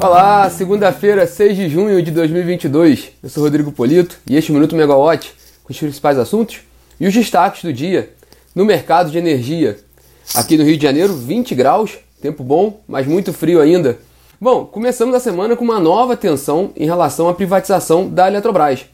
Olá, segunda-feira, 6 de junho de 2022. Eu sou Rodrigo Polito e este Minuto Megawatt com os principais assuntos e os destaques do dia no mercado de energia. Aqui no Rio de Janeiro, 20 graus, tempo bom, mas muito frio ainda. Bom, começamos a semana com uma nova tensão em relação à privatização da Eletrobras.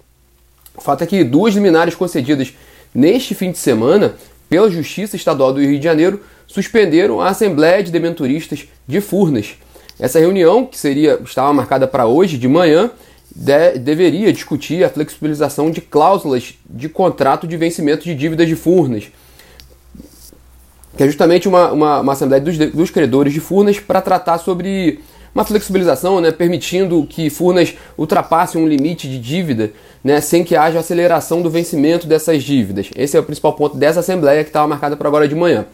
O fato é que duas liminares concedidas neste fim de semana pela Justiça Estadual do Rio de Janeiro suspenderam a Assembleia de Dementuristas de Furnas. Essa reunião, que seria estava marcada para hoje de manhã, de, deveria discutir a flexibilização de cláusulas de contrato de vencimento de dívidas de Furnas, que é justamente uma, uma, uma assembleia dos, dos credores de Furnas para tratar sobre uma flexibilização, né, permitindo que Furnas ultrapasse um limite de dívida né, sem que haja aceleração do vencimento dessas dívidas. Esse é o principal ponto dessa assembleia que estava marcada para agora de manhã.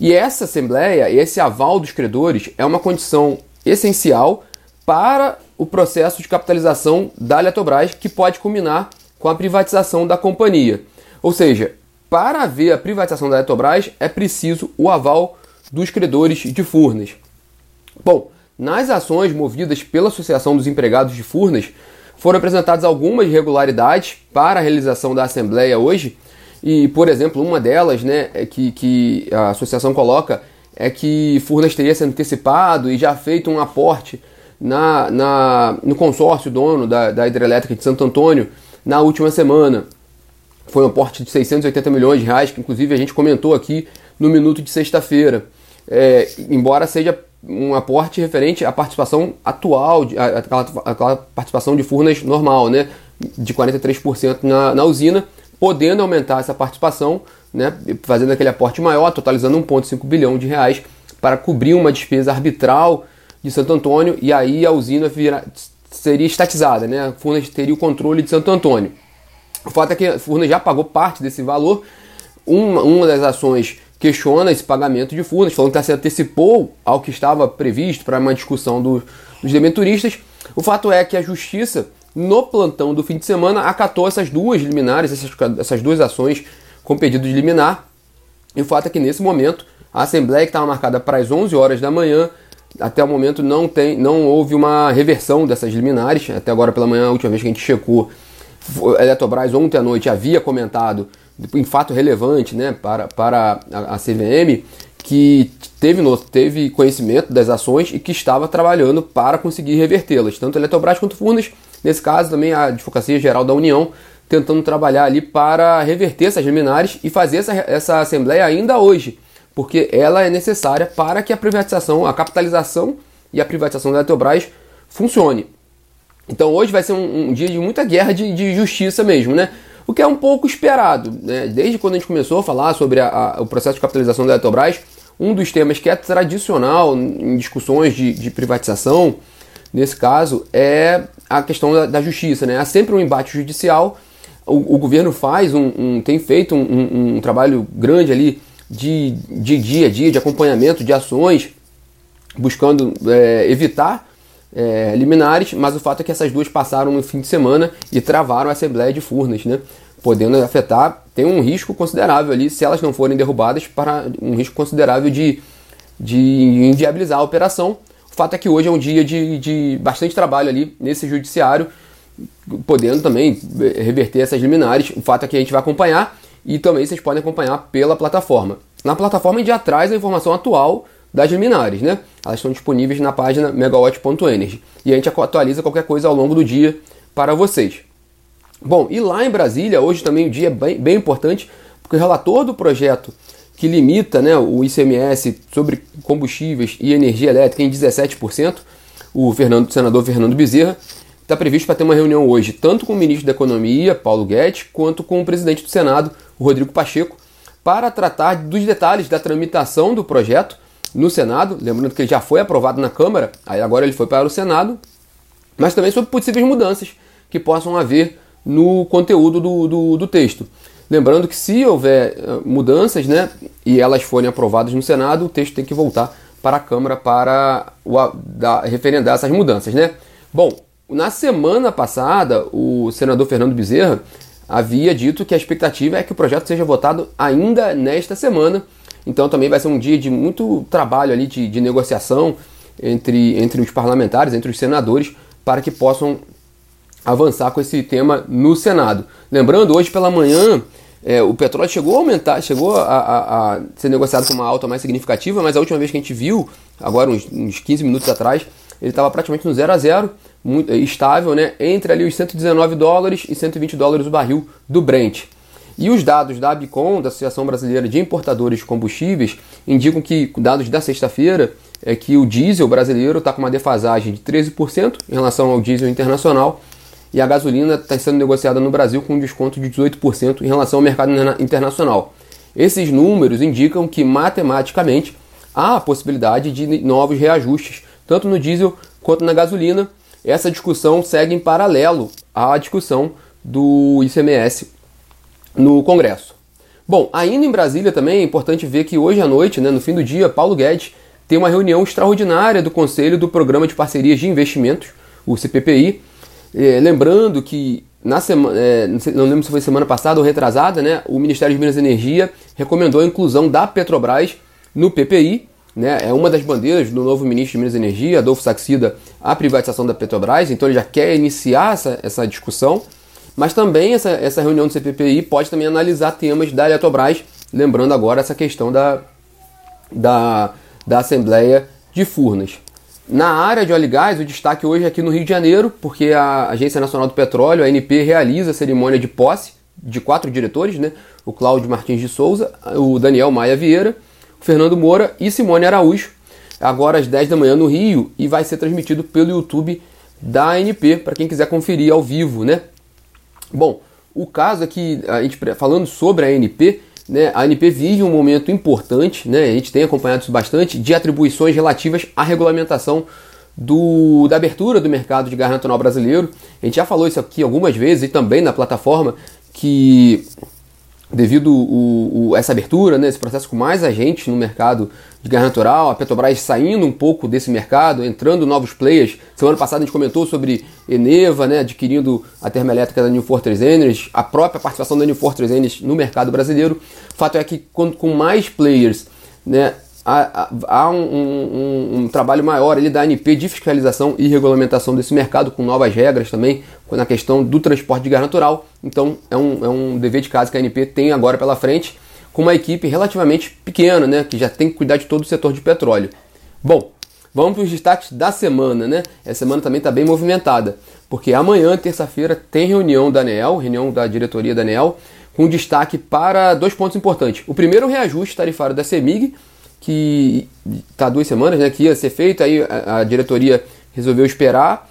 E essa assembleia, esse aval dos credores, é uma condição essencial para o processo de capitalização da Eletrobras, que pode culminar com a privatização da companhia. Ou seja, para haver a privatização da Eletrobras é preciso o aval dos credores de Furnas. Bom, nas ações movidas pela Associação dos Empregados de Furnas, foram apresentadas algumas irregularidades para a realização da Assembleia hoje, e, por exemplo, uma delas, né, é que, que a associação coloca é que Furnas teria se antecipado e já feito um aporte na, na, no consórcio dono da, da hidrelétrica de Santo Antônio na última semana. Foi um aporte de 680 milhões de reais, que inclusive a gente comentou aqui no minuto de sexta-feira. É, embora seja um aporte referente à participação atual, aquela, participação de Furnas normal, né, de 43% na, na usina, podendo aumentar essa participação, né, fazendo aquele aporte maior, totalizando 1,5 bilhão de reais para cobrir uma despesa arbitral de Santo Antônio e aí a usina vira, seria estatizada, né, a Furnas teria o controle de Santo Antônio. O fato é que a Furnas já pagou parte desse valor, uma, uma das ações questiona esse pagamento de Furnas, falando que se antecipou ao que estava previsto para uma discussão do, dos debenturistas. O fato é que a Justiça, no plantão do fim de semana, acatou essas duas liminares, essas, essas duas ações com pedido de liminar. E o fato é que nesse momento, a Assembleia que estava marcada para as 11 horas da manhã, até o momento não, tem, não houve uma reversão dessas liminares. Até agora pela manhã, a última vez que a gente checou, a Eletrobras ontem à noite havia comentado em fato relevante né, para, para a, a CVM, que teve, teve conhecimento das ações e que estava trabalhando para conseguir revertê-las, tanto a Eletrobras quanto Furnas, nesse caso também a Advocacia Geral da União, tentando trabalhar ali para reverter essas liminares e fazer essa, essa assembleia ainda hoje, porque ela é necessária para que a privatização, a capitalização e a privatização da Eletrobras funcione. Então hoje vai ser um, um dia de muita guerra de, de justiça mesmo, né? o que é um pouco esperado. Né? Desde quando a gente começou a falar sobre a, a, o processo de capitalização da Eletrobras, um dos temas que é tradicional em discussões de, de privatização, nesse caso, é a questão da, da, justiça. Né? Há sempre um embate judicial, o, o governo faz um, um tem feito um, um, trabalho grande ali de, de dia a dia, de acompanhamento de ações, buscando é, evitar é, liminares, mas o fato é que essas duas passaram no fim de semana e travaram a Assembleia de Furnas, né? podendo afetar, tem um risco considerável ali, se elas não forem derrubadas, para um risco considerável de, de inviabilizar a operação. O fato é que hoje é um dia de, de bastante trabalho ali nesse judiciário, podendo também reverter essas liminares. O fato é que a gente vai acompanhar e também vocês podem acompanhar pela plataforma. Na plataforma a gente já traz a informação atual das liminares, né? Elas estão disponíveis na página megawatt.energy e a gente atualiza qualquer coisa ao longo do dia para vocês. Bom, e lá em Brasília, hoje também um dia bem, bem importante, porque o relator do projeto que limita né, o ICMS sobre combustíveis e energia elétrica em 17%, o, Fernando, o senador Fernando Bezerra, está previsto para ter uma reunião hoje, tanto com o ministro da Economia, Paulo Guedes, quanto com o presidente do Senado, Rodrigo Pacheco, para tratar dos detalhes da tramitação do projeto no Senado, lembrando que ele já foi aprovado na Câmara, aí agora ele foi para o Senado, mas também sobre possíveis mudanças que possam haver no conteúdo do, do, do texto. Lembrando que se houver eh, mudanças né, e elas forem aprovadas no Senado, o texto tem que voltar para a Câmara para o, da, referendar essas mudanças. Né? Bom, na semana passada, o senador Fernando Bezerra havia dito que a expectativa é que o projeto seja votado ainda nesta semana então também vai ser um dia de muito trabalho ali de, de negociação entre, entre os parlamentares, entre os senadores, para que possam avançar com esse tema no Senado. Lembrando, hoje pela manhã é, o petróleo chegou a aumentar, chegou a, a, a, ser negociado com uma alta mais significativa, mas a última vez que a gente viu, agora uns, uns 15 minutos atrás, ele estava praticamente no 0 a 0 muito estável, né, entre ali os 119 dólares e 120 dólares o barril do Brent. E os dados da ABCOM, da Associação Brasileira de Importadores de Combustíveis, indicam que, dados da sexta-feira, é que o diesel brasileiro está com uma defasagem de 13% em relação ao diesel internacional e a gasolina está sendo negociada no Brasil com um desconto de 18% em relação ao mercado internacional. Esses números indicam que matematicamente há a possibilidade de novos reajustes, tanto no diesel quanto na gasolina. Essa discussão segue em paralelo à discussão do ICMS no Congresso. Bom, ainda em Brasília também é importante ver que hoje à noite, né, no fim do dia, Paulo Guedes tem uma reunião extraordinária do Conselho do Programa de Parcerias de Investimentos, o CPPI, é, lembrando que na semana, é, não lembro se foi semana passada ou retrasada, né, o Ministério de Minas e Energia recomendou a inclusão da Petrobras no PPI. Né, é uma das bandeiras do novo ministro de Minas e Energia, Adolfo Saxida, a privatização da Petrobras, então ele já quer iniciar essa, essa discussão. Mas também essa, essa reunião do CPPI pode também analisar temas da Eletrobras, lembrando agora essa questão da, da, da Assembleia de Furnas. Na área de óleo e gás, o destaque hoje é aqui no Rio de Janeiro, porque a Agência Nacional do Petróleo, a ANP, realiza a cerimônia de posse de quatro diretores, né? O Cláudio Martins de Souza, o Daniel Maia Vieira, Fernando Moura e Simone Araújo, agora às 10 da manhã no Rio, e vai ser transmitido pelo YouTube da ANP, para quem quiser conferir ao vivo, né? Bom, o caso é que, a gente, falando sobre a ANP, né, a ANP vive um momento importante, né, a gente tem acompanhado isso bastante, de atribuições relativas à regulamentação do, da abertura do mercado de gás natural brasileiro. A gente já falou isso aqui algumas vezes e também na plataforma que devido o, o, essa abertura, né, esse processo com mais agentes no mercado de gás natural, a Petrobras saindo um pouco desse mercado, entrando novos players. Semana passada a gente comentou sobre Eneva, né, adquirindo a termoelétrica da New Fortress Energy, a própria participação da New Fortress Energy no mercado brasileiro. O fato é que quando, com mais players, né, há, há um, um, um, trabalho maior ali da ANP de fiscalização e regulamentação desse mercado, com novas regras também na questão do transporte de gás natural. Então é um, é um dever de casa que a ANP tem agora pela frente, com uma equipe relativamente pequena, né, que já tem que cuidar de todo o setor de petróleo. Bom, vamos para os destaques da semana, né? Essa semana também está bem movimentada, porque amanhã, terça-feira, tem reunião da ANEEL, reunião da diretoria da ANEEL, com destaque para dois pontos importantes. O primeiro, o reajuste tarifário da CEMIG, que está duas semanas, né, que ia ser feito, aí a, a, diretoria resolveu esperar.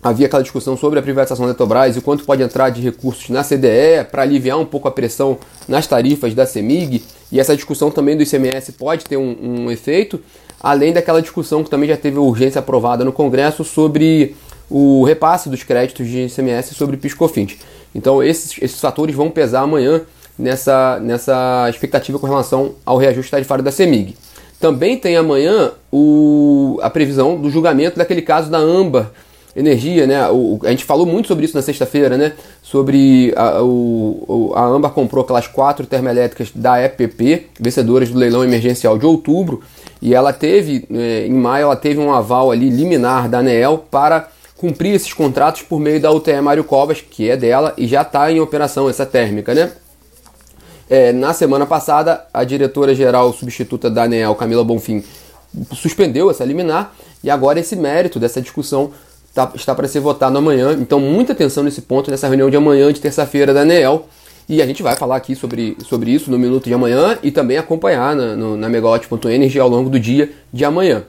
Havia aquela discussão sobre a privatização da Eletrobras e quanto pode entrar de recursos na CDE para aliviar um pouco a pressão nas tarifas da CEMIG. E essa discussão também do ICMS pode ter um, um efeito, além daquela discussão que também já teve urgência aprovada no Congresso sobre o repasse dos créditos de ICMS sobre PiscoFins. Então esses, esses fatores vão pesar amanhã nessa, nessa expectativa com relação ao reajuste tarifário da CEMIG. Também tem amanhã o, a previsão do julgamento daquele caso da Amba Energia, né? O, a gente falou muito sobre isso na sexta-feira, né? Sobre a, o, a Amba comprou aquelas quatro termoelétricas da EPP, vencedoras do leilão emergencial de outubro, e ela teve, é, em maio, ela teve um aval ali liminar da ANEEL para cumprir esses contratos por meio da UTE Mário Covas, que é dela, e já está em operação essa térmica, né? É, na semana passada, a diretora-geral substituta da Camila Bonfim, suspendeu essa liminar e agora esse mérito dessa discussão tá, está para ser votado amanhã. Então, muita atenção nesse ponto, nessa reunião de amanhã, de terça-feira da ANEEL. E a gente vai falar aqui sobre, sobre isso no minuto de amanhã e também acompanhar na, no, na megawatt.energy ao longo do dia de amanhã.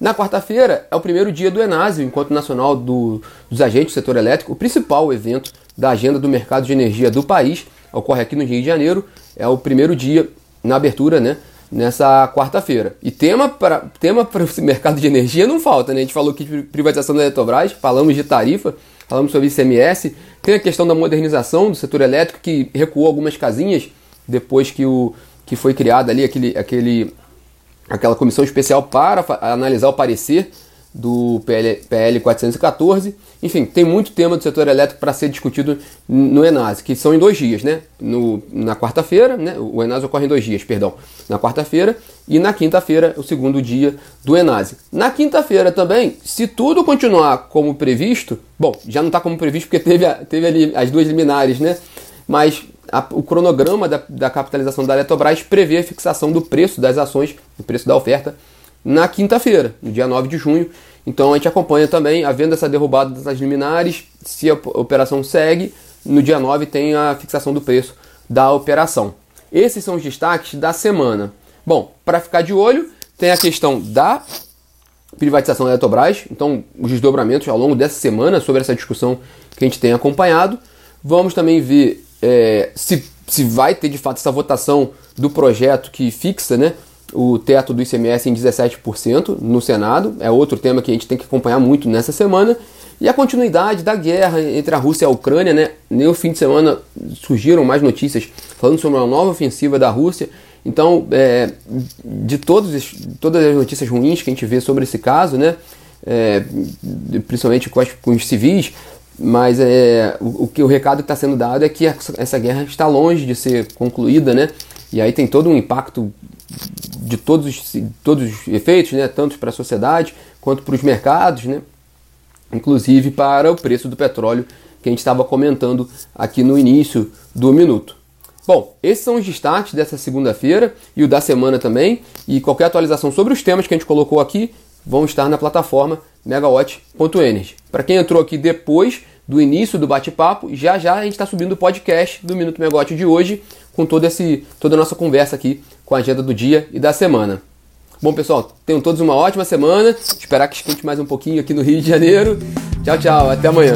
Na quarta-feira é o primeiro dia do Enásio, Encontro Nacional do, dos Agentes do Setor Elétrico, o principal evento da agenda do mercado de energia do país ocorre aqui no Rio de Janeiro. É o primeiro dia na abertura, né? Nessa quarta-feira. E tema para tema para o mercado de energia não falta, né? A gente falou aqui de privatização da Eletrobras, falamos de tarifa, falamos sobre ICMS, tem a questão da modernização do setor elétrico que recuou algumas casinhas depois que, o, que foi criada ali aquele, aquele, aquela comissão especial para analisar o parecer do PL, PL 414. Enfim, tem muito tema do setor elétrico para ser discutido no Enase, que são em dois dias, né? No, na quarta-feira, né? O Enase ocorre em dois dias, perdão. Na quarta-feira e na quinta-feira, o segundo dia do Enase. Na quinta-feira também, se tudo continuar como previsto, bom, já não está como previsto porque teve, teve ali as duas liminares, né? Mas a, o cronograma da, da capitalização da Eletrobras prevê a fixação do preço das ações, o preço da oferta, na quinta-feira, no dia 9 de junho. Então a gente acompanha também, havendo essa derrubada das liminares, se a operação segue, no dia 9 tem a fixação do preço da operação. Esses são os destaques da semana. Bom, para ficar de olho, tem a questão da privatização da Eletrobras, então os desdobramentos ao longo dessa semana sobre essa discussão que a gente tem acompanhado. Vamos também ver é, se, se vai ter de fato essa votação do projeto que fixa né, o teto do ICMS em 17% no Senado, é outro tema que a gente tem que acompanhar muito nessa semana. E a continuidade da guerra entre a Rússia e a Ucrânia, né? No fim de semana surgiram mais notícias falando sobre uma nova ofensiva da Rússia então, é, de todos, todas as notícias ruins que a gente vê sobre esse caso, né, é, principalmente com, as, com, os civis, mas é, o, que o recado que está sendo dado é que essa guerra está longe de ser concluída, né, e aí tem todo um impacto de todos os, todos os efeitos, né, tanto para a sociedade quanto para os mercados, né, inclusive para o preço do petróleo que a gente estava comentando aqui no início do minuto. Bom, esses são os destaques dessa segunda-feira e o da semana também. E qualquer atualização sobre os temas que a gente colocou aqui vão estar na plataforma megawatt.energy. Para quem entrou aqui depois do início do bate-papo, já já a gente está subindo o podcast do Minuto Megawatt de hoje com todo esse, toda a nossa conversa aqui com a agenda do dia e da semana. Bom, pessoal, tenham todos uma ótima semana. Esperar que esquente mais um pouquinho aqui no Rio de Janeiro. Tchau, tchau. Até amanhã.